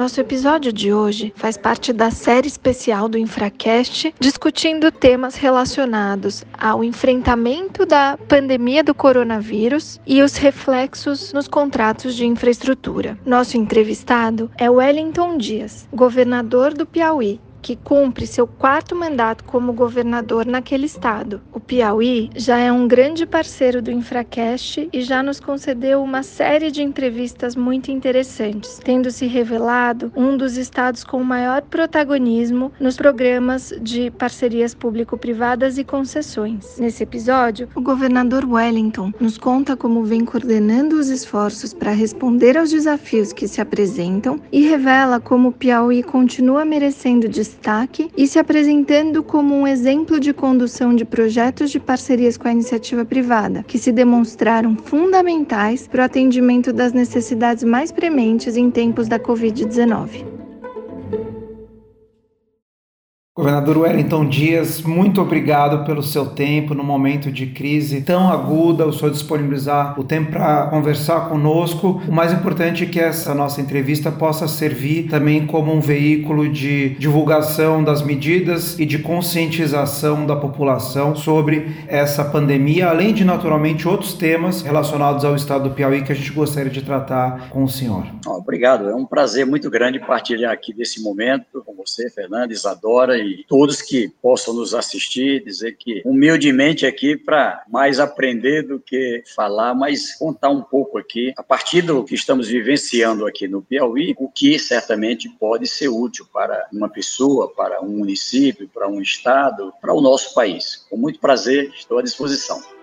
Nosso episódio de hoje faz parte da série especial do Infracast, discutindo temas relacionados ao enfrentamento da pandemia do coronavírus e os reflexos nos contratos de infraestrutura. Nosso entrevistado é Wellington Dias, governador do Piauí, que cumpre seu quarto mandato como governador naquele estado. O Piauí já é um grande parceiro do Infracast e já nos concedeu uma série de entrevistas muito interessantes, tendo se revelado um dos estados com maior protagonismo nos programas de parcerias público-privadas e concessões. Nesse episódio, o governador Wellington nos conta como vem coordenando os esforços para responder aos desafios que se apresentam e revela como o Piauí continua merecendo destaque destaque e se apresentando como um exemplo de condução de projetos de parcerias com a iniciativa privada, que se demonstraram fundamentais para o atendimento das necessidades mais prementes em tempos da Covid-19. Governador Wellington Dias, muito obrigado pelo seu tempo no momento de crise tão aguda, o senhor disponibilizar o tempo para conversar conosco. O mais importante é que essa nossa entrevista possa servir também como um veículo de divulgação das medidas e de conscientização da população sobre essa pandemia, além de naturalmente outros temas relacionados ao estado do Piauí que a gente gostaria de tratar com o senhor. Obrigado, é um prazer muito grande partilhar aqui desse momento com você, Fernando, Isadora e todos que possam nos assistir, dizer que humildemente aqui para mais aprender do que falar, mas contar um pouco aqui, a partir do que estamos vivenciando aqui no Piauí, o que certamente pode ser útil para uma pessoa, para um município, para um estado, para o nosso país. Com muito prazer, estou à disposição.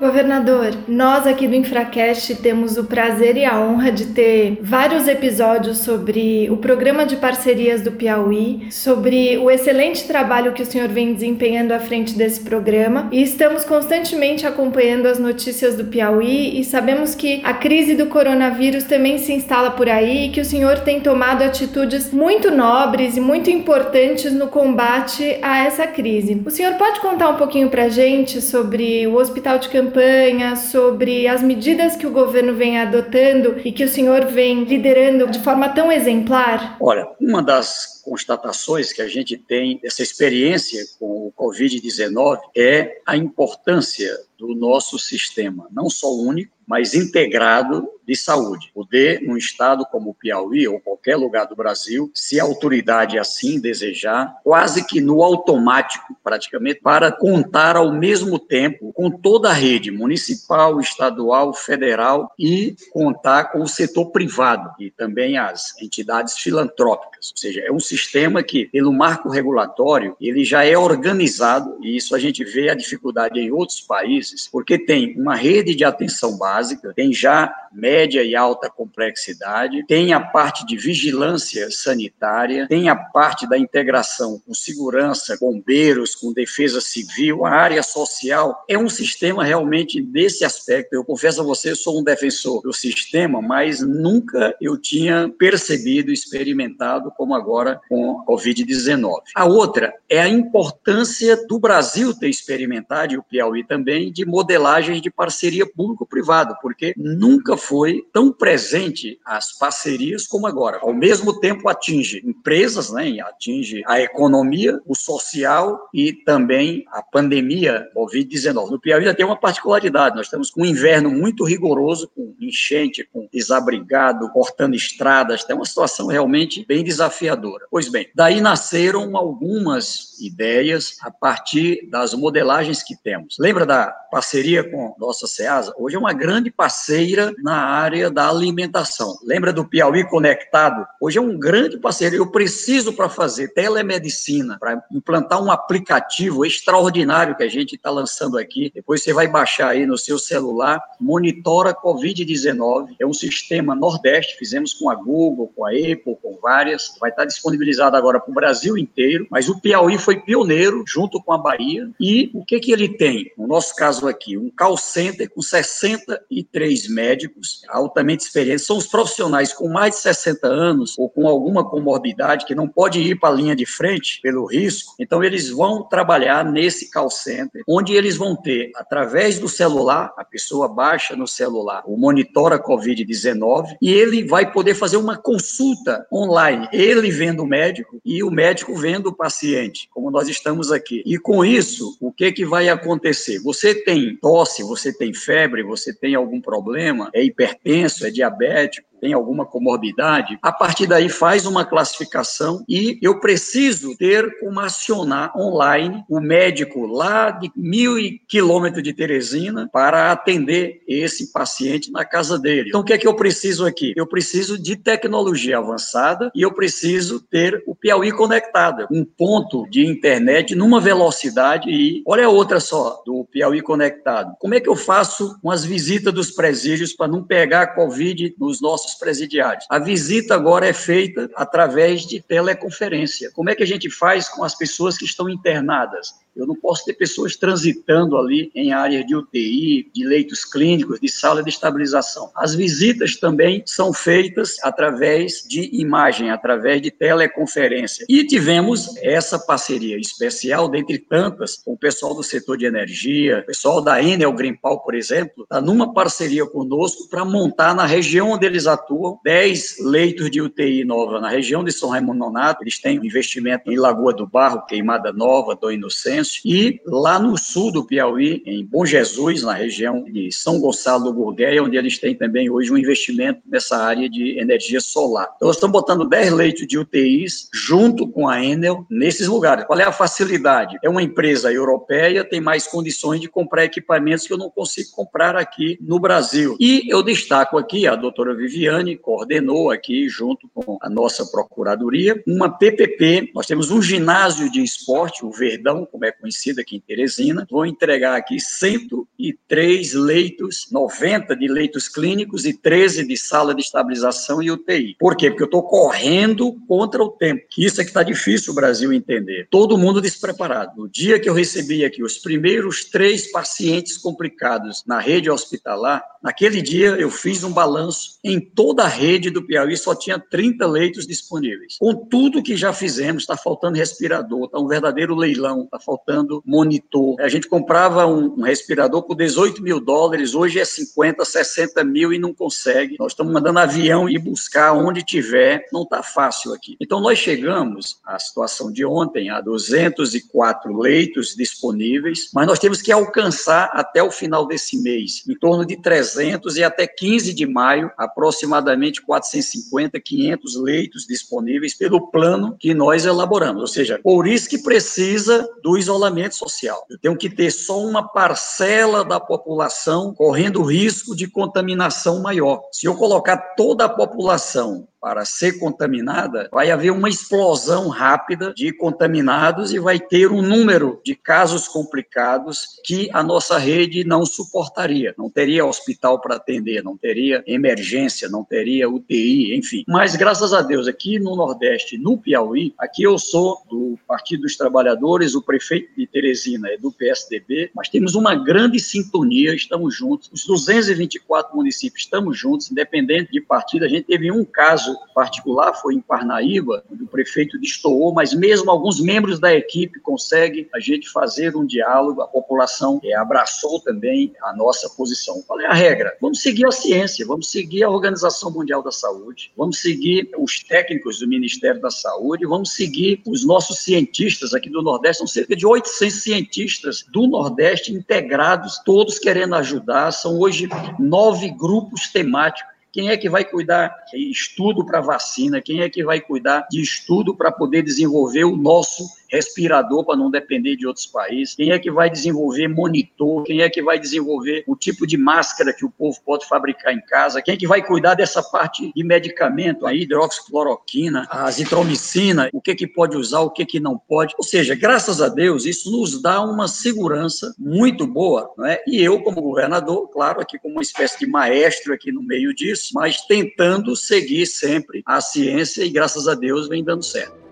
Governador, nós aqui do Infracast temos o prazer e a honra de ter vários episódios sobre o programa de parcerias do Piauí, sobre o excelente trabalho que o senhor vem desempenhando à frente desse programa e estamos constantemente acompanhando as notícias do Piauí e sabemos que a crise do coronavírus também se instala por aí e que o senhor tem tomado atitudes muito nobres e muito importantes no combate a essa crise. O senhor pode contar um pouquinho pra gente sobre o Hospital de Campanha campanha, sobre as medidas que o governo vem adotando e que o senhor vem liderando de forma tão exemplar? Olha, uma das constatações que a gente tem dessa experiência com o Covid-19 é a importância do nosso sistema, não só único, mas integrado de saúde. Poder, num estado como o Piauí ou qualquer lugar do Brasil, se a autoridade assim desejar, quase que no automático, praticamente, para contar ao mesmo tempo com toda a rede municipal, estadual, federal e contar com o setor privado e também as entidades filantrópicas. Ou seja, é um sistema que, pelo marco regulatório, ele já é organizado e isso a gente vê a dificuldade em outros países, porque tem uma rede de atenção básica, tem já média e alta complexidade, tem a parte de vigilância sanitária, tem a parte da integração com segurança, bombeiros, com defesa civil, a área social. É um sistema realmente desse aspecto. Eu confesso a você, eu sou um defensor do sistema, mas nunca eu tinha percebido, experimentado como agora com a Covid-19. A outra é a importância do Brasil ter experimentado, e o Piauí também, de modelagens de parceria público-privado, porque nunca foi tão presente as parcerias como agora. Ao mesmo tempo atinge empresas, né, atinge a economia, o social e também a pandemia Covid-19. No Piauí já tem uma particularidade, nós estamos com um inverno muito rigoroso, com enchente, com desabrigado, cortando estradas, tem uma situação realmente bem desafiadora. Pois bem, daí nasceram algumas ideias a partir das modelagens que temos. Lembra da parceria com nossa SEASA? Hoje é uma grande parceira na na área da alimentação. Lembra do Piauí Conectado? Hoje é um grande parceiro. Eu preciso para fazer telemedicina, para implantar um aplicativo extraordinário que a gente está lançando aqui. Depois você vai baixar aí no seu celular, monitora Covid-19. É um sistema Nordeste, fizemos com a Google, com a Apple, com várias. Vai estar disponibilizado agora para o Brasil inteiro, mas o Piauí foi pioneiro junto com a Bahia. E o que, que ele tem? No nosso caso aqui, um call center com 63 médicos altamente experientes. São os profissionais com mais de 60 anos ou com alguma comorbidade que não pode ir para a linha de frente pelo risco. Então, eles vão trabalhar nesse call center, onde eles vão ter, através do celular, a pessoa baixa no celular o monitora COVID-19 e ele vai poder fazer uma consulta online, ele vendo o médico e o médico vendo o paciente, como nós estamos aqui. E com isso, o que, que vai acontecer? Você tem tosse, você tem febre, você tem algum problema, é hipertenso, é diabético, tem alguma comorbidade, a partir daí faz uma classificação e eu preciso ter como acionar online o médico lá de mil quilômetros de Teresina para atender esse paciente na casa dele. Então, o que é que eu preciso aqui? Eu preciso de tecnologia avançada e eu preciso ter o Piauí conectado, um ponto de internet numa velocidade e olha a outra só do Piauí conectado. Como é que eu faço com as visitas dos presídios para não pegar Covid nos nossos presidiários. A visita agora é feita através de teleconferência. Como é que a gente faz com as pessoas que estão internadas? Eu não posso ter pessoas transitando ali em áreas de UTI, de leitos clínicos, de sala de estabilização. As visitas também são feitas através de imagem, através de teleconferência. E tivemos essa parceria especial, dentre tantas, com o pessoal do setor de energia, o pessoal da Enel Greenpal, por exemplo, está numa parceria conosco para montar na região onde eles atuam 10 leitos de UTI nova. Na região de São Raimundo Nonato, eles têm um investimento em Lagoa do Barro, Queimada Nova, do Inocêncio, e lá no sul do Piauí, em Bom Jesus, na região de São Gonçalo do Gurgueia, onde eles têm também hoje um investimento nessa área de energia solar. Então, nós estamos botando 10 leitos de UTIs junto com a Enel nesses lugares. Qual é a facilidade? É uma empresa europeia, tem mais condições de comprar equipamentos que eu não consigo comprar aqui no Brasil. E eu destaco aqui, a doutora Viviane coordenou aqui, junto com a nossa procuradoria, uma PPP. Nós temos um ginásio de esporte, o Verdão, como é conhecida aqui em Teresina. Vou entregar aqui 103 leitos, 90 de leitos clínicos e 13 de sala de estabilização e UTI. Por quê? Porque eu estou correndo contra o tempo. Isso é que está difícil o Brasil entender. Todo mundo despreparado. No dia que eu recebi aqui os primeiros três pacientes complicados na rede hospitalar, naquele dia eu fiz um balanço. Em toda a rede do Piauí só tinha 30 leitos disponíveis. Com tudo que já fizemos, está faltando respirador, está um verdadeiro leilão, está faltando faltando monitor. A gente comprava um, um respirador por 18 mil dólares, hoje é 50, 60 mil e não consegue. Nós estamos mandando avião ir buscar onde tiver, não está fácil aqui. Então, nós chegamos à situação de ontem, a 204 leitos disponíveis, mas nós temos que alcançar até o final desse mês, em torno de 300 e até 15 de maio, aproximadamente 450, 500 leitos disponíveis pelo plano que nós elaboramos. Ou seja, por isso que precisa do isolamento social. Eu tenho que ter só uma parcela da população correndo risco de contaminação maior. Se eu colocar toda a população para ser contaminada, vai haver uma explosão rápida de contaminados e vai ter um número de casos complicados que a nossa rede não suportaria. Não teria hospital para atender, não teria emergência, não teria UTI, enfim. Mas graças a Deus, aqui no Nordeste, no Piauí, aqui eu sou do Partido dos Trabalhadores, o prefeito de Teresina é do PSDB, mas temos uma grande sintonia, estamos juntos. Os 224 municípios estamos juntos, independente de partido. A gente teve um caso particular foi em Parnaíba, o prefeito destoou, mas mesmo alguns membros da equipe conseguem a gente fazer um diálogo, a população é, abraçou também a nossa posição. Qual é a regra? Vamos seguir a ciência, vamos seguir a Organização Mundial da Saúde, vamos seguir os técnicos do Ministério da Saúde, vamos seguir os nossos cientistas aqui do Nordeste, são cerca de 800 cientistas do Nordeste integrados, todos querendo ajudar, são hoje nove grupos temáticos quem é que vai cuidar de estudo para vacina? Quem é que vai cuidar de estudo para poder desenvolver o nosso respirador para não depender de outros países? Quem é que vai desenvolver monitor? Quem é que vai desenvolver o tipo de máscara que o povo pode fabricar em casa? Quem é que vai cuidar dessa parte de medicamento, a hidroxicloroquina, a azitromicina, o que que pode usar, o que que não pode? Ou seja, graças a Deus, isso nos dá uma segurança muito boa, não é? E eu, como governador, claro, aqui como uma espécie de maestro aqui no meio disso, mas tentando seguir sempre a ciência e graças a Deus vem dando certo.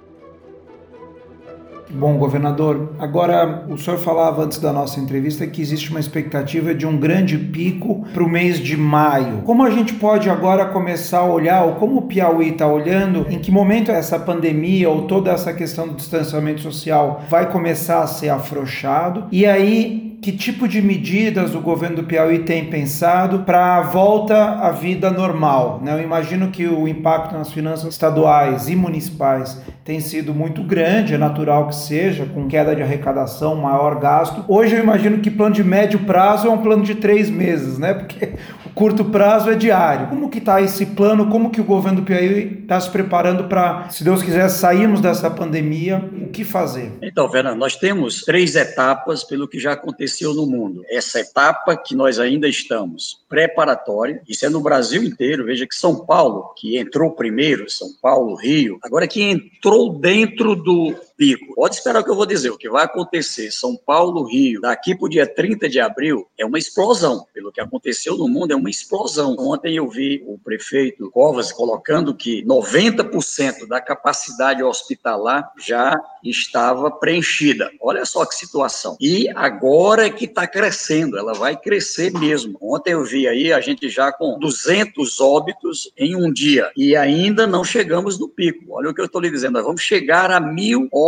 Bom, governador, agora o senhor falava antes da nossa entrevista que existe uma expectativa de um grande pico para o mês de maio. Como a gente pode agora começar a olhar, ou como o Piauí está olhando, em que momento essa pandemia ou toda essa questão do distanciamento social vai começar a ser afrouxado? E aí, que tipo de medidas o governo do Piauí tem pensado para a volta à vida normal? Né? Eu imagino que o impacto nas finanças estaduais e municipais tem sido muito grande, é natural que seja, com queda de arrecadação, maior gasto. Hoje eu imagino que plano de médio prazo é um plano de três meses, né? Porque o curto prazo é diário. Como que está esse plano? Como que o governo do Piauí está se preparando para, se Deus quiser, sairmos dessa pandemia? O que fazer? Então, Fernando, nós temos três etapas pelo que já aconteceu no mundo. Essa etapa que nós ainda estamos preparatória, isso é no Brasil inteiro. Veja que São Paulo, que entrou primeiro, São Paulo, Rio, agora que entrou dentro do pico. Pode esperar o que eu vou dizer. O que vai acontecer São Paulo, Rio, daqui para o dia 30 de abril, é uma explosão. Pelo que aconteceu no mundo, é uma explosão. Ontem eu vi o prefeito Covas colocando que 90% da capacidade hospitalar já estava preenchida. Olha só que situação. E agora é que está crescendo, ela vai crescer mesmo. Ontem eu vi aí a gente já com 200 óbitos em um dia e ainda não chegamos no pico. Olha o que eu estou lhe dizendo, nós vamos chegar a mil óbitos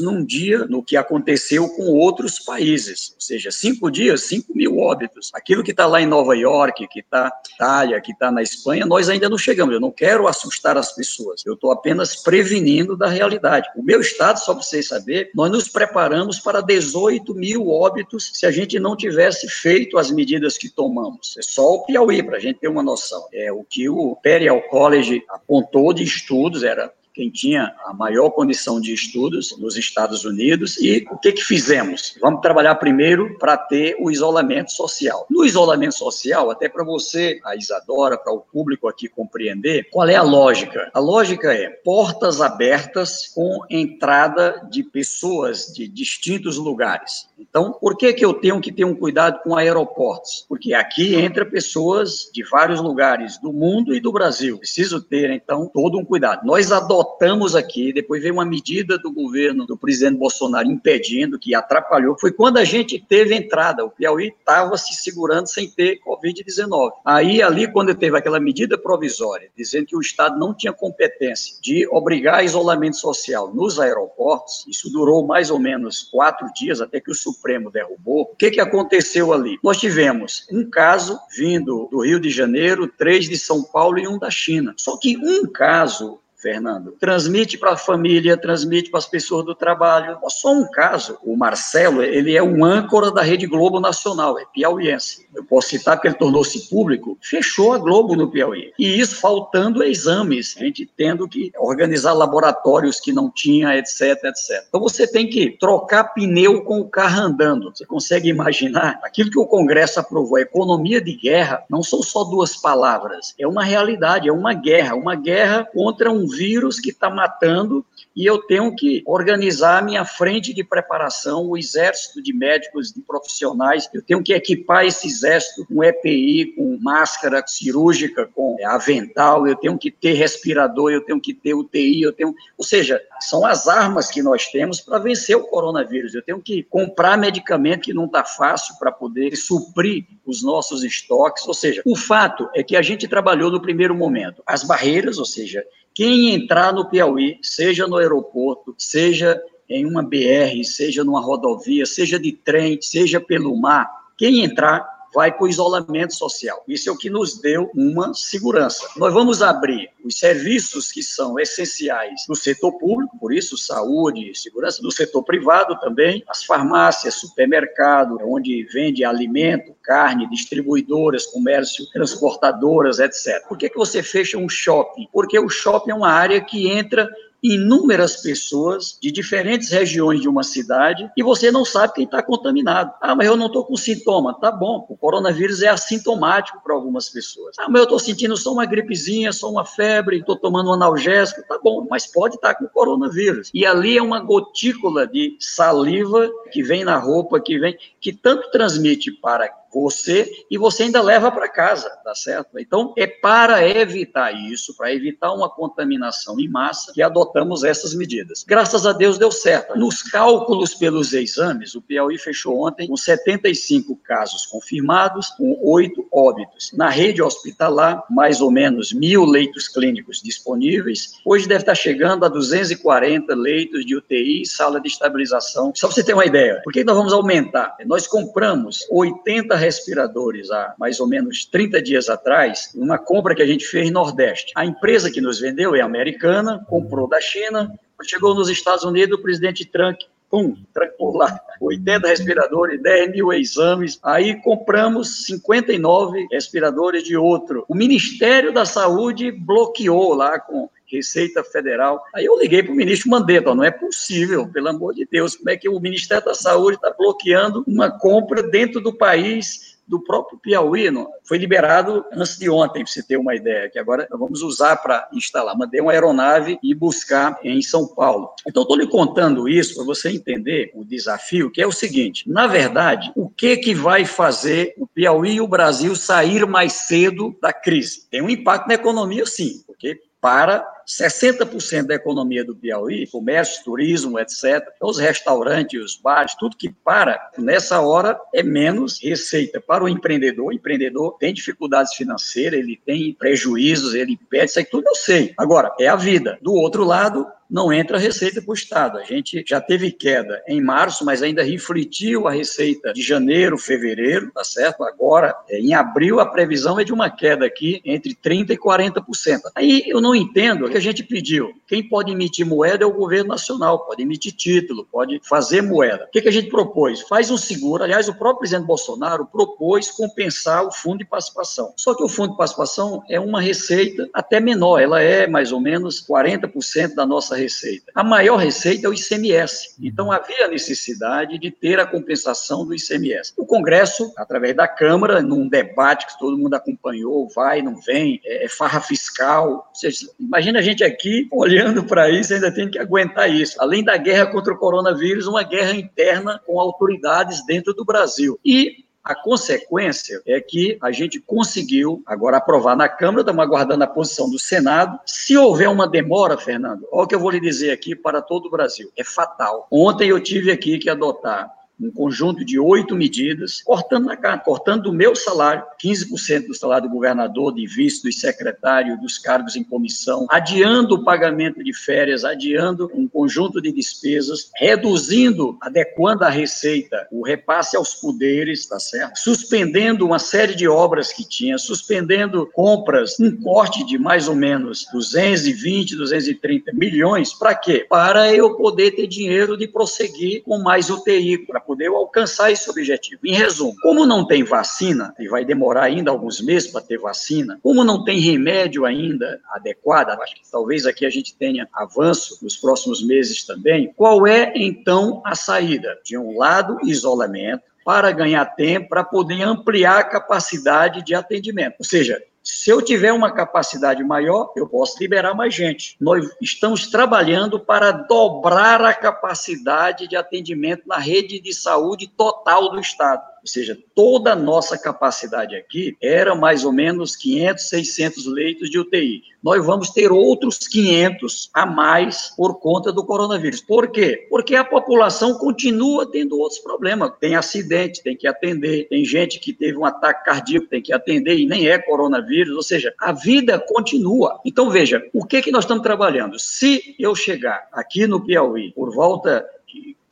num dia no que aconteceu com outros países. Ou seja, cinco dias, cinco mil óbitos. Aquilo que está lá em Nova York, que está na Itália, que está na Espanha, nós ainda não chegamos. Eu não quero assustar as pessoas. Eu estou apenas prevenindo da realidade. O meu estado, só para vocês saberem, nós nos preparamos para 18 mil óbitos se a gente não tivesse feito as medidas que tomamos. É só o Piauí, para a gente ter uma noção. É o que o Imperial College apontou de estudos, era quem tinha a maior condição de estudos nos Estados Unidos. E o que, que fizemos? Vamos trabalhar primeiro para ter o isolamento social. No isolamento social, até para você, a Isadora, para o público aqui compreender, qual é a lógica? A lógica é portas abertas com entrada de pessoas de distintos lugares. Então, por que, que eu tenho que ter um cuidado com aeroportos? Porque aqui entra pessoas de vários lugares do mundo e do Brasil. Preciso ter, então, todo um cuidado. Nós adotamos aqui, depois veio uma medida do governo do presidente Bolsonaro impedindo, que atrapalhou, foi quando a gente teve entrada. O Piauí estava se segurando sem ter Covid-19. Aí, ali, quando teve aquela medida provisória, dizendo que o Estado não tinha competência de obrigar isolamento social nos aeroportos, isso durou mais ou menos quatro dias, até que o Supremo derrubou, o que, que aconteceu ali? Nós tivemos um caso vindo do Rio de Janeiro, três de São Paulo e um da China. Só que um caso Fernando. Transmite para a família, transmite para as pessoas do trabalho. Só um caso, o Marcelo, ele é um âncora da Rede Globo Nacional, é piauiense. Eu posso citar porque ele tornou-se público, fechou a Globo no Piauí. E isso faltando exames, a gente tendo que organizar laboratórios que não tinha, etc, etc. Então você tem que trocar pneu com o carro andando. Você consegue imaginar? Aquilo que o Congresso aprovou, economia de guerra, não são só duas palavras, é uma realidade, é uma guerra, uma guerra contra um vírus que está matando e eu tenho que organizar a minha frente de preparação, o exército de médicos, de profissionais, eu tenho que equipar esse exército com EPI, com máscara cirúrgica, com avental, eu tenho que ter respirador, eu tenho que ter UTI, eu tenho, ou seja, são as armas que nós temos para vencer o coronavírus. Eu tenho que comprar medicamento que não está fácil para poder suprir os nossos estoques, ou seja, o fato é que a gente trabalhou no primeiro momento. As barreiras, ou seja, quem entrar no Piauí, seja no aeroporto, seja em uma BR, seja numa rodovia, seja de trem, seja pelo mar, quem entrar vai para o isolamento social. Isso é o que nos deu uma segurança. Nós vamos abrir os serviços que são essenciais no setor público, por isso saúde, segurança, do setor privado também, as farmácias, supermercado, onde vende alimento, carne, distribuidoras, comércio, transportadoras, etc. Por que, que você fecha um shopping? Porque o shopping é uma área que entra inúmeras pessoas de diferentes regiões de uma cidade e você não sabe quem está contaminado. Ah, mas eu não estou com sintoma. Tá bom, o coronavírus é assintomático para algumas pessoas. Ah, mas eu estou sentindo só uma gripezinha, só uma febre, estou tomando um analgésico. Tá bom, mas pode estar tá com coronavírus. E ali é uma gotícula de saliva que vem na roupa, que vem, que tanto transmite para você e você ainda leva para casa, tá certo? Então, é para evitar isso, para evitar uma contaminação em massa, que adotamos essas medidas. Graças a Deus deu certo. Nos cálculos pelos exames, o Piauí fechou ontem com 75 casos confirmados, com oito óbitos. Na rede hospitalar, mais ou menos mil leitos clínicos disponíveis. Hoje deve estar chegando a 240 leitos de UTI sala de estabilização. Só para você ter uma ideia. Por que nós vamos aumentar? Nós compramos 80 respiradores há mais ou menos 30 dias atrás, uma compra que a gente fez no Nordeste. A empresa que nos vendeu é americana, comprou da China, chegou nos Estados Unidos, o presidente Trump pum, trancou lá 80 respiradores, 10 mil exames. Aí compramos 59 respiradores de outro. O Ministério da Saúde bloqueou lá com Receita Federal. Aí eu liguei para o ministro Mandetta, não é possível, pelo amor de Deus, como é que o Ministério da Saúde está bloqueando uma compra dentro do país do próprio Piauí, não, foi liberado antes de ontem, para você ter uma ideia, que agora vamos usar para instalar. Mandei uma aeronave e buscar em São Paulo. Então, estou lhe contando isso para você entender o desafio, que é o seguinte: na verdade, o que, que vai fazer o Piauí e o Brasil sair mais cedo da crise? Tem um impacto na economia, sim, porque para 60% da economia do Piauí, comércio, turismo, etc., os restaurantes, os bares, tudo que para, nessa hora é menos receita para o empreendedor. O empreendedor tem dificuldades financeiras, ele tem prejuízos, ele perde, isso aí tudo eu sei. Agora, é a vida. Do outro lado, não entra receita para o Estado. A gente já teve queda em março, mas ainda refletiu a receita de janeiro, fevereiro, tá certo? Agora, é, em abril, a previsão é de uma queda aqui entre 30% e 40%. Aí eu não entendo que a gente pediu. Quem pode emitir moeda é o governo nacional, pode emitir título, pode fazer moeda. O que, que a gente propôs? Faz um seguro. Aliás, o próprio presidente Bolsonaro propôs compensar o fundo de participação. Só que o fundo de participação é uma receita até menor, ela é mais ou menos 40% da nossa receita. A maior receita é o ICMS. Então, havia necessidade de ter a compensação do ICMS. O Congresso, através da Câmara, num debate que todo mundo acompanhou, vai, não vem, é, é farra fiscal. Seja, imagina a gente aqui olhando para isso, ainda tem que aguentar isso. Além da guerra contra o coronavírus, uma guerra interna com autoridades dentro do Brasil. E a consequência é que a gente conseguiu agora aprovar na Câmara, estamos aguardando a posição do Senado. Se houver uma demora, Fernando, olha o que eu vou lhe dizer aqui para todo o Brasil: é fatal. Ontem eu tive aqui que adotar um conjunto de oito medidas, cortando na cara, cortando do meu salário, 15% do salário do governador, de vice, dos secretários, dos cargos em comissão, adiando o pagamento de férias, adiando um conjunto de despesas, reduzindo, adequando a receita, o repasse aos poderes, tá certo? Suspendendo uma série de obras que tinha, suspendendo compras, um corte de mais ou menos 220, 230 milhões, para quê? Para eu poder ter dinheiro de prosseguir com mais UTI, para poder alcançar esse objetivo. Em resumo, como não tem vacina, e vai demorar ainda alguns meses para ter vacina, como não tem remédio ainda adequado, acho que talvez aqui a gente tenha avanço nos próximos meses também, qual é então a saída? De um lado, isolamento, para ganhar tempo, para poder ampliar a capacidade de atendimento. Ou seja, se eu tiver uma capacidade maior, eu posso liberar mais gente. Nós estamos trabalhando para dobrar a capacidade de atendimento na rede de saúde total do Estado. Ou seja, toda a nossa capacidade aqui era mais ou menos 500, 600 leitos de UTI. Nós vamos ter outros 500 a mais por conta do coronavírus. Por quê? Porque a população continua tendo outros problemas. Tem acidente, tem que atender. Tem gente que teve um ataque cardíaco, tem que atender e nem é coronavírus. Ou seja, a vida continua. Então, veja, o que, que nós estamos trabalhando? Se eu chegar aqui no Piauí por volta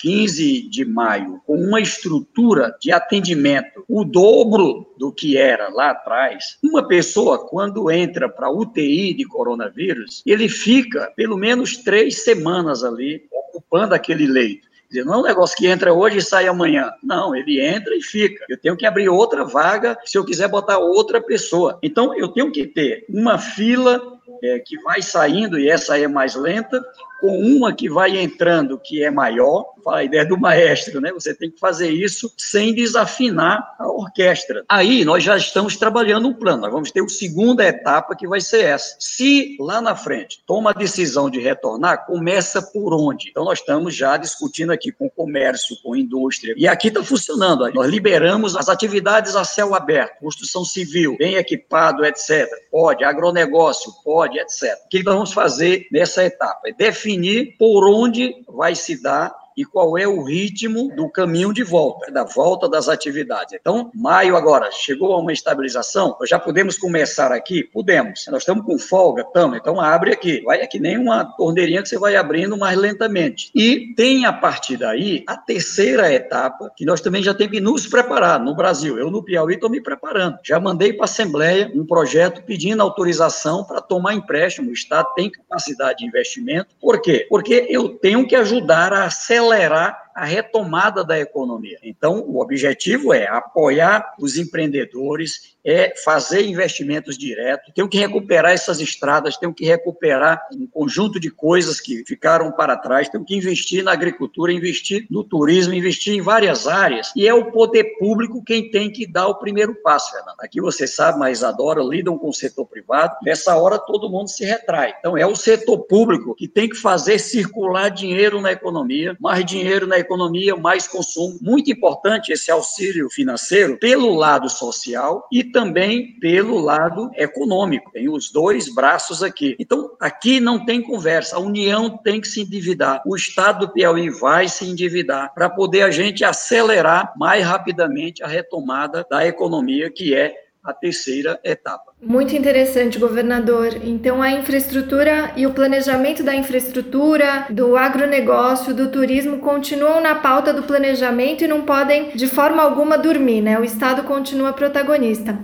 15 de maio, com uma estrutura de atendimento o dobro do que era lá atrás, uma pessoa, quando entra para UTI de coronavírus, ele fica pelo menos três semanas ali ocupando aquele leito. Não é um negócio que entra hoje e sai amanhã. Não, ele entra e fica. Eu tenho que abrir outra vaga se eu quiser botar outra pessoa. Então, eu tenho que ter uma fila é, que vai saindo, e essa é mais lenta, com uma que vai entrando que é maior, a ideia do maestro, né? Você tem que fazer isso sem desafinar a orquestra. Aí nós já estamos trabalhando um plano, nós vamos ter a segunda etapa que vai ser essa. Se lá na frente toma a decisão de retornar, começa por onde? Então nós estamos já discutindo aqui com o comércio, com a indústria, e aqui está funcionando. Nós liberamos as atividades a céu aberto, construção civil, bem equipado, etc. Pode, agronegócio, pode, etc. O que nós vamos fazer nessa etapa? É definir definir por onde vai se dar e qual é o ritmo do caminho de volta, da volta das atividades. Então, maio agora chegou a uma estabilização, já podemos começar aqui? Podemos. Nós estamos com folga, estamos, então abre aqui. Vai é que nem uma torneirinha que você vai abrindo mais lentamente. E tem a partir daí a terceira etapa, que nós também já temos que nos preparar no Brasil. Eu no Piauí estou me preparando. Já mandei para a Assembleia um projeto pedindo autorização para tomar empréstimo. O Estado tem capacidade de investimento. Por quê? Porque eu tenho que ajudar a acelerar acelerar a retomada da economia. Então, o objetivo é apoiar os empreendedores, é fazer investimentos diretos, tem que recuperar essas estradas, tem que recuperar um conjunto de coisas que ficaram para trás, tem que investir na agricultura, investir no turismo, investir em várias áreas, e é o poder público quem tem que dar o primeiro passo, Fernando. Aqui você sabe, mas adora, lidam com o setor privado, nessa hora todo mundo se retrai. Então, é o setor público que tem que fazer circular dinheiro na economia, mais dinheiro na economia, mais consumo. Muito importante esse auxílio financeiro pelo lado social e também pelo lado econômico. Tem os dois braços aqui. Então, aqui não tem conversa. A União tem que se endividar. O Estado do Piauí vai se endividar para poder a gente acelerar mais rapidamente a retomada da economia, que é a terceira etapa. Muito interessante, governador. Então, a infraestrutura e o planejamento da infraestrutura, do agronegócio, do turismo continuam na pauta do planejamento e não podem, de forma alguma, dormir, né? O Estado continua protagonista.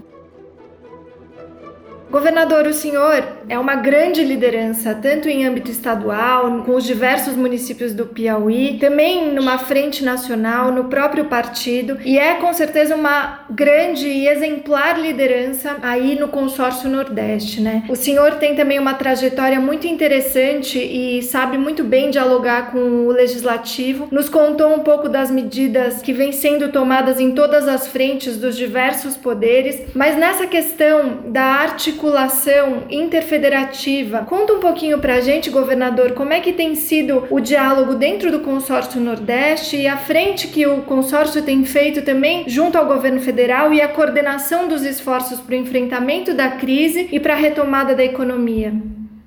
Governador, o senhor é uma grande liderança, tanto em âmbito estadual, com os diversos municípios do Piauí, também numa frente nacional, no próprio partido, e é com certeza uma grande e exemplar liderança aí no consórcio Nordeste, né? O senhor tem também uma trajetória muito interessante e sabe muito bem dialogar com o legislativo. Nos contou um pouco das medidas que vêm sendo tomadas em todas as frentes dos diversos poderes, mas nessa questão da arte articulação interfederativa. Conta um pouquinho para a gente, governador, como é que tem sido o diálogo dentro do consórcio Nordeste e a frente que o consórcio tem feito também junto ao governo federal e a coordenação dos esforços para o enfrentamento da crise e para a retomada da economia.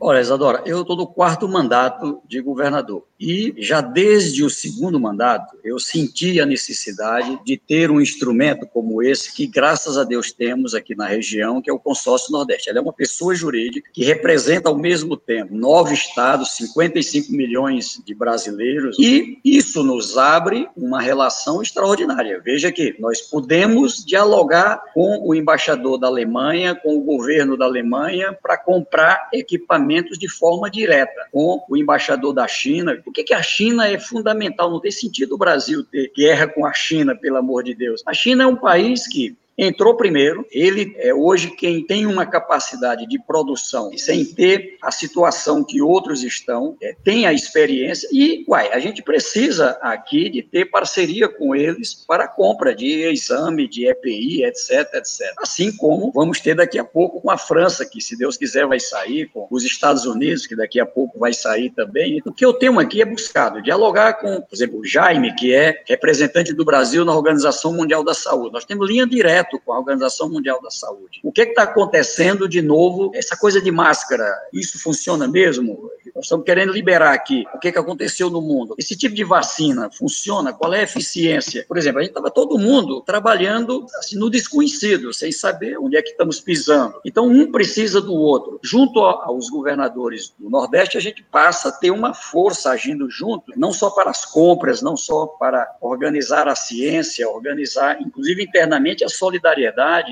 Olha, Isadora, eu estou no quarto mandato de governador. E já desde o segundo mandato, eu senti a necessidade de ter um instrumento como esse, que graças a Deus temos aqui na região, que é o Consórcio Nordeste. Ela é uma pessoa jurídica que representa ao mesmo tempo nove estados, 55 milhões de brasileiros, e isso nos abre uma relação extraordinária. Veja que nós podemos dialogar com o embaixador da Alemanha, com o governo da Alemanha, para comprar equipamentos de forma direta, com o embaixador da China por que, que a China é fundamental? Não tem sentido o Brasil ter guerra com a China, pelo amor de Deus. A China é um país que entrou primeiro. Ele é hoje quem tem uma capacidade de produção sem ter a situação que outros estão, é, tem a experiência e, uai, a gente precisa aqui de ter parceria com eles para a compra de exame, de EPI, etc, etc. Assim como vamos ter daqui a pouco com a França, que se Deus quiser vai sair, com os Estados Unidos, que daqui a pouco vai sair também. O que eu tenho aqui é buscado dialogar com, por exemplo, o Jaime, que é representante do Brasil na Organização Mundial da Saúde. Nós temos linha direta com a Organização Mundial da Saúde. O que está acontecendo de novo? Essa coisa de máscara, isso funciona mesmo? Nós estamos querendo liberar aqui o que, que aconteceu no mundo. Esse tipo de vacina funciona? Qual é a eficiência? Por exemplo, a gente estava todo mundo trabalhando assim, no desconhecido, sem saber onde é que estamos pisando. Então, um precisa do outro. Junto aos governadores do Nordeste, a gente passa a ter uma força agindo junto, não só para as compras, não só para organizar a ciência, organizar, inclusive internamente, a solidariedade.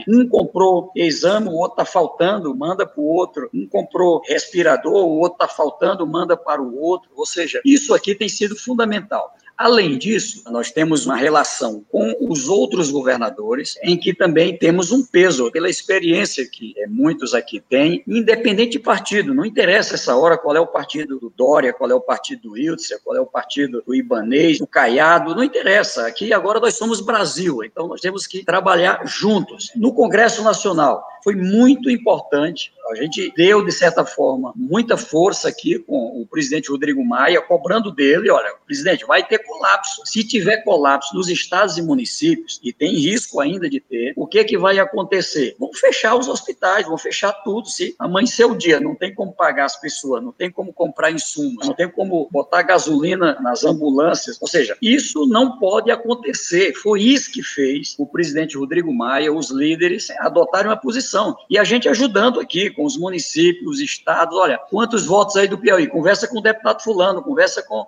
Um comprou exame, o outro está faltando, manda para o outro. Um comprou respirador, o outro está faltando manda para o outro. Ou seja, isso aqui tem sido fundamental. Além disso, nós temos uma relação com os outros governadores, em que também temos um peso pela experiência que é, muitos aqui têm, independente de partido. Não interessa essa hora qual é o partido do Dória, qual é o partido do Iltzer, qual é o partido do Ibanês, do Caiado, não interessa. Aqui agora nós somos Brasil, então nós temos que trabalhar juntos. No Congresso Nacional, foi muito importante. A gente deu, de certa forma, muita força aqui com o presidente Rodrigo Maia, cobrando dele: olha, presidente, vai ter colapso. Se tiver colapso nos estados e municípios, e tem risco ainda de ter, o que, que vai acontecer? Vão fechar os hospitais, vão fechar tudo. Se amanhecer o dia, não tem como pagar as pessoas, não tem como comprar insumos, não tem como botar gasolina nas ambulâncias. Ou seja, isso não pode acontecer. Foi isso que fez o presidente Rodrigo Maia, os líderes, adotarem uma posição e a gente ajudando aqui com os municípios, os estados. Olha, quantos votos aí do Piauí? Conversa com o deputado Fulano, conversa com.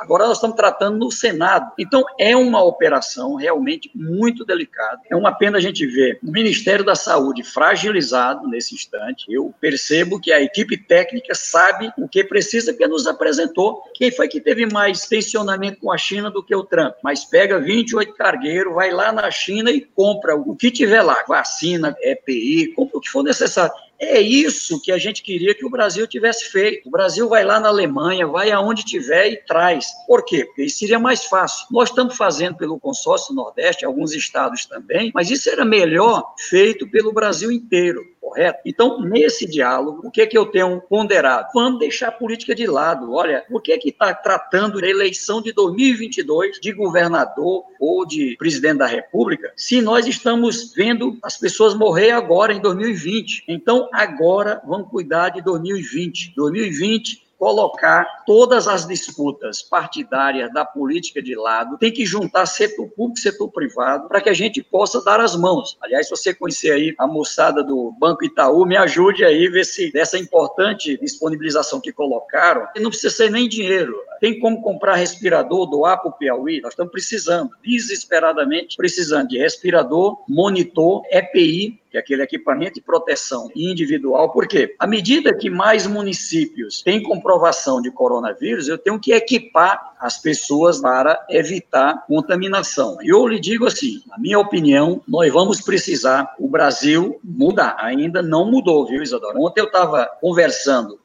Agora nós estamos tratando no Senado. Então, é uma operação realmente muito delicada. É uma pena a gente ver o Ministério da Saúde fragilizado nesse instante. Eu percebo que a equipe técnica sabe o que precisa, porque nos apresentou. Quem foi que teve mais tensionamento com a China do que o Trump? Mas pega 28 cargueiros, vai lá na China e compra o que tiver lá: vacina, EPI, compra o que for necessário. É isso que a gente queria que o Brasil tivesse feito. O Brasil vai lá na Alemanha, vai aonde tiver e traz. Por quê? Porque isso seria mais fácil. Nós estamos fazendo pelo consórcio Nordeste, alguns estados também, mas isso era melhor feito pelo Brasil inteiro correto? Então, nesse diálogo, o que é que eu tenho ponderado? Vamos deixar a política de lado. Olha, por que é que está tratando a eleição de 2022 de governador ou de presidente da República se nós estamos vendo as pessoas morrer agora em 2020? Então, agora vamos cuidar de 2020. 2020 colocar todas as disputas partidárias da política de lado, tem que juntar setor público e setor privado para que a gente possa dar as mãos. Aliás, se você conhecer aí a moçada do Banco Itaú, me ajude aí ver se dessa importante disponibilização que colocaram, não precisa ser nem dinheiro. Tem como comprar respirador, doar para o Piauí? Nós estamos precisando, desesperadamente precisando de respirador, monitor, EPI, que é aquele equipamento de proteção individual. Por quê? À medida que mais municípios têm comprovação de coronavírus, eu tenho que equipar as pessoas para evitar contaminação. Eu lhe digo assim, na minha opinião, nós vamos precisar, o Brasil mudar. Ainda não mudou, viu, Isadora? Ontem eu estava conversando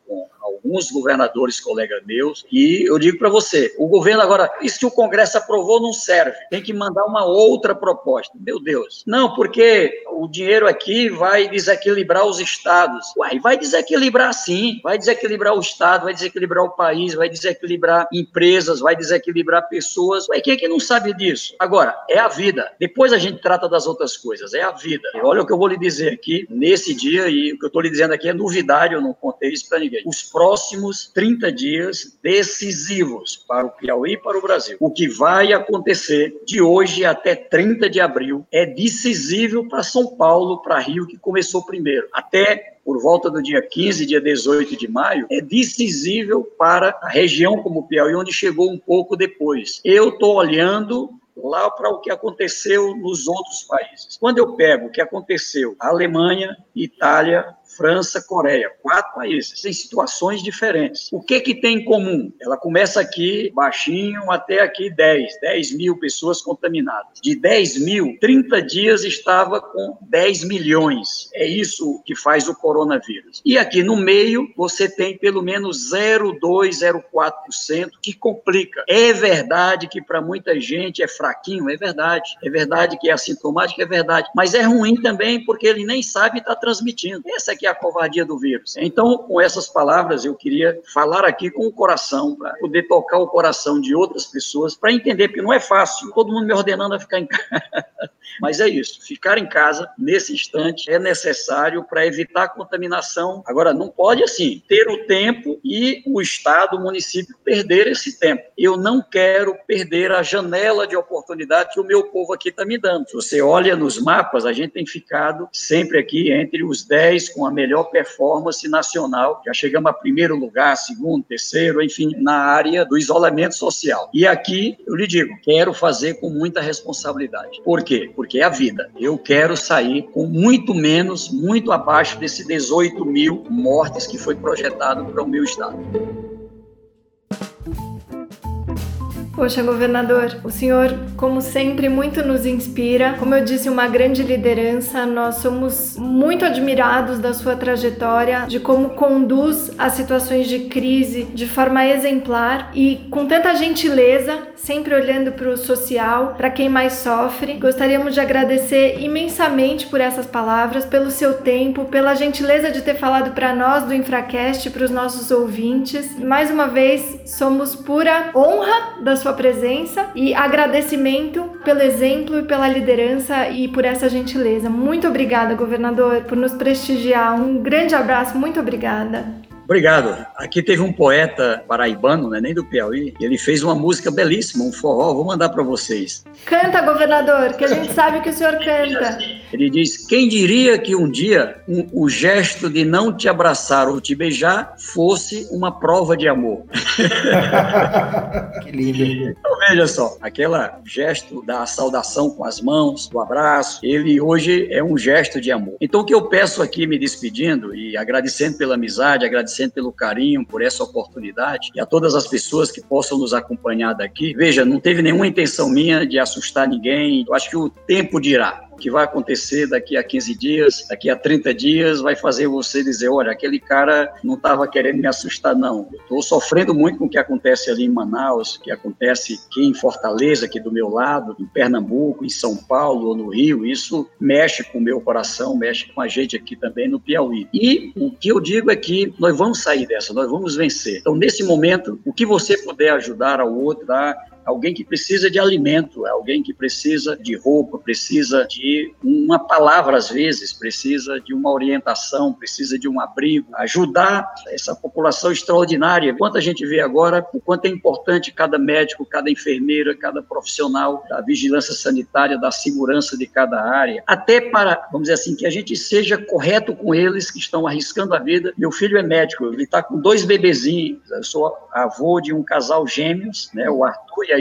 alguns governadores, colegas meus, e eu digo para você, o governo agora, isso que o Congresso aprovou não serve, tem que mandar uma outra proposta. Meu Deus. Não, porque o dinheiro aqui vai desequilibrar os estados. Uai, vai desequilibrar sim, vai desequilibrar o estado, vai desequilibrar o país, vai desequilibrar empresas, vai desequilibrar pessoas. Ué, quem é que não sabe disso? Agora, é a vida. Depois a gente trata das outras coisas, é a vida. E olha o que eu vou lhe dizer aqui, nesse dia, e o que eu estou lhe dizendo aqui é novidade, eu não contei isso para ninguém. Os próximos 30 dias decisivos para o Piauí e para o Brasil. O que vai acontecer de hoje até 30 de abril é decisivo para São Paulo, para Rio, que começou primeiro. Até por volta do dia 15, dia 18 de maio, é decisivo para a região como o Piauí, onde chegou um pouco depois. Eu estou olhando lá para o que aconteceu nos outros países. Quando eu pego o que aconteceu Alemanha, Itália, França, Coreia, quatro países, em situações diferentes. O que que tem em comum? Ela começa aqui baixinho até aqui 10, 10 mil pessoas contaminadas. De 10 mil, 30 dias estava com 10 milhões. É isso que faz o coronavírus. E aqui no meio, você tem pelo menos 0,2, 0,4% que complica. É verdade que para muita gente é fraquinho, é verdade. É verdade que é assintomático, é verdade. Mas é ruim também porque ele nem sabe estar tá transmitindo. Essa aqui é a covardia do vírus. Então, com essas palavras, eu queria falar aqui com o coração, para poder tocar o coração de outras pessoas, para entender, porque não é fácil, todo mundo me ordenando a ficar em casa. Mas é isso, ficar em casa nesse instante é necessário para evitar a contaminação. Agora, não pode, assim, ter o tempo e o Estado, o município, perder esse tempo. Eu não quero perder a janela de oportunidade que o meu povo aqui está me dando. Se você olha nos mapas, a gente tem ficado sempre aqui entre os 10 com a melhor performance nacional. Já chegamos a primeiro lugar, segundo, terceiro, enfim, na área do isolamento social. E aqui, eu lhe digo, quero fazer com muita responsabilidade. Por quê? Porque é a vida. Eu quero sair com muito menos, muito abaixo desse 18 mil mortes que foi projetado para o meu estado. Poxa, governador, o senhor, como sempre, muito nos inspira. Como eu disse, uma grande liderança. Nós somos muito admirados da sua trajetória, de como conduz as situações de crise de forma exemplar e com tanta gentileza, sempre olhando para o social, para quem mais sofre. Gostaríamos de agradecer imensamente por essas palavras, pelo seu tempo, pela gentileza de ter falado para nós do Infracast, para os nossos ouvintes. Mais uma vez, somos pura honra da sua presença e agradecimento pelo exemplo e pela liderança e por essa gentileza. Muito obrigada, governador, por nos prestigiar. Um grande abraço, muito obrigada. Obrigado. Aqui teve um poeta paraibano, né, nem do Piauí, e ele fez uma música belíssima, um forró, vou mandar para vocês. Canta, governador, que a gente sabe que o senhor canta. Ele diz: Quem diria que um dia um, o gesto de não te abraçar ou te beijar fosse uma prova de amor? que lindo. Então veja só, aquele gesto da saudação com as mãos, do abraço, ele hoje é um gesto de amor. Então o que eu peço aqui, me despedindo e agradecendo pela amizade, agradecendo pelo carinho, por essa oportunidade e a todas as pessoas que possam nos acompanhar daqui. Veja, não teve nenhuma intenção minha de assustar ninguém. Eu acho que o tempo dirá o que vai acontecer daqui a 15 dias, daqui a 30 dias, vai fazer você dizer: olha, aquele cara não estava querendo me assustar, não. Estou sofrendo muito com o que acontece ali em Manaus, que acontece aqui em Fortaleza, aqui do meu lado, em Pernambuco, em São Paulo ou no Rio. Isso mexe com o meu coração, mexe com a gente aqui também no Piauí. E o que eu digo é que nós vamos sair dessa, nós vamos vencer. Então, nesse momento, o que você puder ajudar ao outro, tá? Alguém que precisa de alimento, é alguém que precisa de roupa, precisa de uma palavra às vezes, precisa de uma orientação, precisa de um abrigo, ajudar essa população extraordinária. Quanto a gente vê agora, o quanto é importante cada médico, cada enfermeira, cada profissional da vigilância sanitária, da segurança de cada área, até para, vamos dizer assim, que a gente seja correto com eles que estão arriscando a vida. Meu filho é médico, ele está com dois bebezinhos, eu sou avô de um casal gêmeos, né, o Arthur e a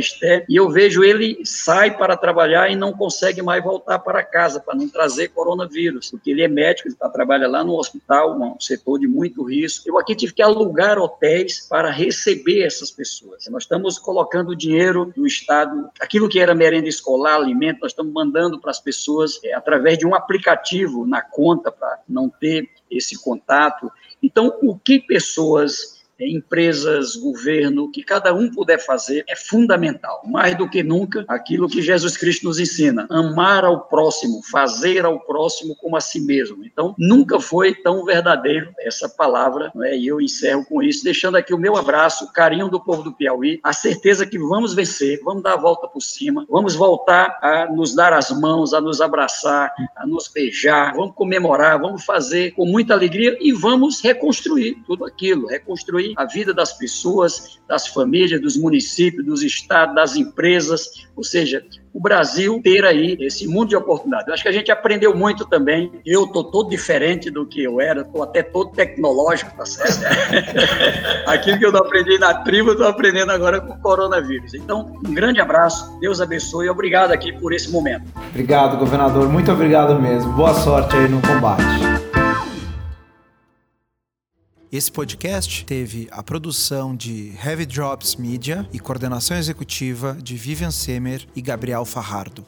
e eu vejo ele sai para trabalhar e não consegue mais voltar para casa para não trazer coronavírus, porque ele é médico, ele tá, trabalha lá no hospital, um setor de muito risco. Eu aqui tive que alugar hotéis para receber essas pessoas. Nós estamos colocando dinheiro do Estado, aquilo que era merenda escolar, alimento, nós estamos mandando para as pessoas é, através de um aplicativo na conta para não ter esse contato. Então, o que pessoas empresas, governo, que cada um puder fazer é fundamental. Mais do que nunca, aquilo que Jesus Cristo nos ensina: amar ao próximo, fazer ao próximo como a si mesmo. Então, nunca foi tão verdadeiro essa palavra, né? e eu encerro com isso, deixando aqui o meu abraço, o carinho do povo do Piauí, a certeza que vamos vencer, vamos dar a volta por cima, vamos voltar a nos dar as mãos, a nos abraçar, a nos beijar, vamos comemorar, vamos fazer com muita alegria e vamos reconstruir tudo aquilo, reconstruir a vida das pessoas, das famílias, dos municípios, dos estados, das empresas, ou seja, o Brasil ter aí esse mundo de oportunidades. Eu acho que a gente aprendeu muito também. Eu estou todo diferente do que eu era, estou até todo tecnológico, tá certo? Aquilo que eu não aprendi na tribo, estou aprendendo agora com o coronavírus. Então, um grande abraço, Deus abençoe e obrigado aqui por esse momento. Obrigado, governador, muito obrigado mesmo. Boa sorte aí no combate. Esse podcast teve a produção de Heavy Drops Media e coordenação executiva de Vivian Semer e Gabriel Farrardo.